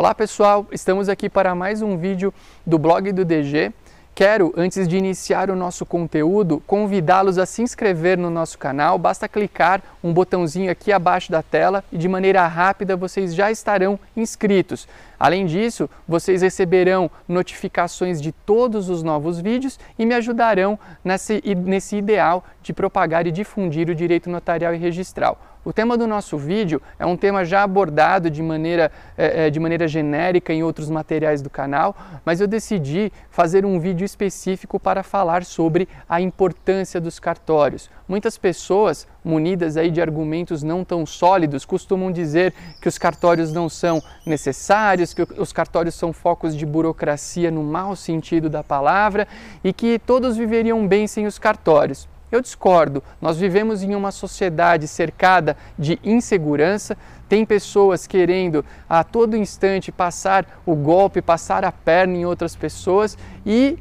Olá pessoal, estamos aqui para mais um vídeo do blog do DG. Quero, antes de iniciar o nosso conteúdo, convidá-los a se inscrever no nosso canal. Basta clicar um botãozinho aqui abaixo da tela e de maneira rápida vocês já estarão inscritos. Além disso, vocês receberão notificações de todos os novos vídeos e me ajudarão nesse, nesse ideal de propagar e difundir o direito notarial e registral. O tema do nosso vídeo é um tema já abordado de maneira, é, de maneira genérica em outros materiais do canal, mas eu decidi fazer um vídeo específico para falar sobre a importância dos cartórios. Muitas pessoas, munidas aí de argumentos não tão sólidos, costumam dizer que os cartórios não são necessários, que os cartórios são focos de burocracia no mau sentido da palavra e que todos viveriam bem sem os cartórios. Eu discordo. Nós vivemos em uma sociedade cercada de insegurança. Tem pessoas querendo a todo instante passar o golpe, passar a perna em outras pessoas e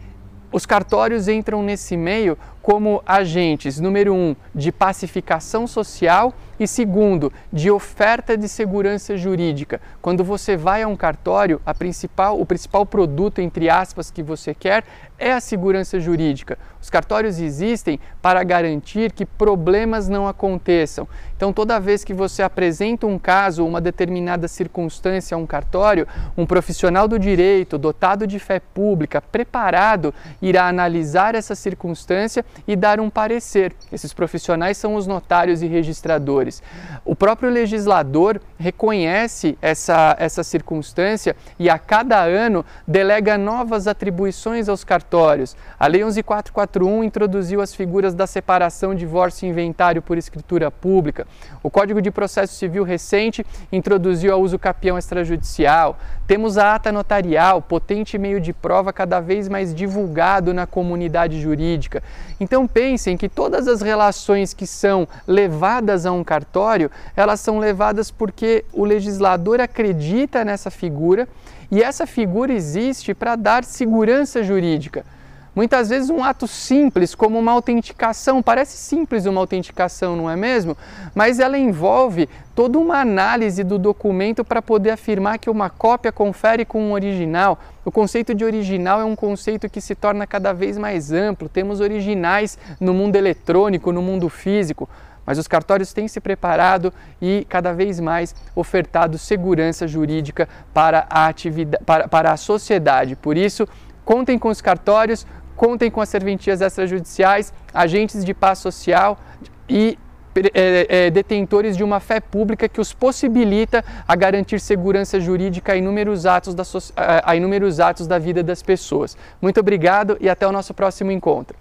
os cartórios entram nesse meio como agentes, número um, de pacificação social e segundo, de oferta de segurança jurídica. Quando você vai a um cartório, a principal, o principal produto, entre aspas, que você quer é a segurança jurídica. Os cartórios existem para garantir que problemas não aconteçam. Então, toda vez que você apresenta um caso, uma determinada circunstância a um cartório, um profissional do direito, dotado de fé pública, preparado, irá analisar essa circunstância e dar um parecer. Esses profissionais são os notários e registradores. O próprio legislador reconhece essa, essa circunstância e a cada ano delega novas atribuições aos cartórios. A Lei 11441 introduziu as figuras da separação, divórcio e inventário por escritura pública. O Código de Processo Civil recente introduziu a uso capião extrajudicial. Temos a ata notarial, potente meio de prova cada vez mais divulgado na comunidade jurídica. Então pensem que todas as relações que são levadas a um cartório, elas são levadas porque o legislador acredita nessa figura e essa figura existe para dar segurança jurídica. Muitas vezes um ato simples, como uma autenticação, parece simples uma autenticação, não é mesmo? Mas ela envolve toda uma análise do documento para poder afirmar que uma cópia confere com um original. O conceito de original é um conceito que se torna cada vez mais amplo. Temos originais no mundo eletrônico, no mundo físico. Mas os cartórios têm se preparado e cada vez mais ofertado segurança jurídica para a, atividade, para, para a sociedade. Por isso, contem com os cartórios, contem com as serventias extrajudiciais, agentes de paz social e é, é, detentores de uma fé pública que os possibilita a garantir segurança jurídica a inúmeros, atos da, a inúmeros atos da vida das pessoas. Muito obrigado e até o nosso próximo encontro.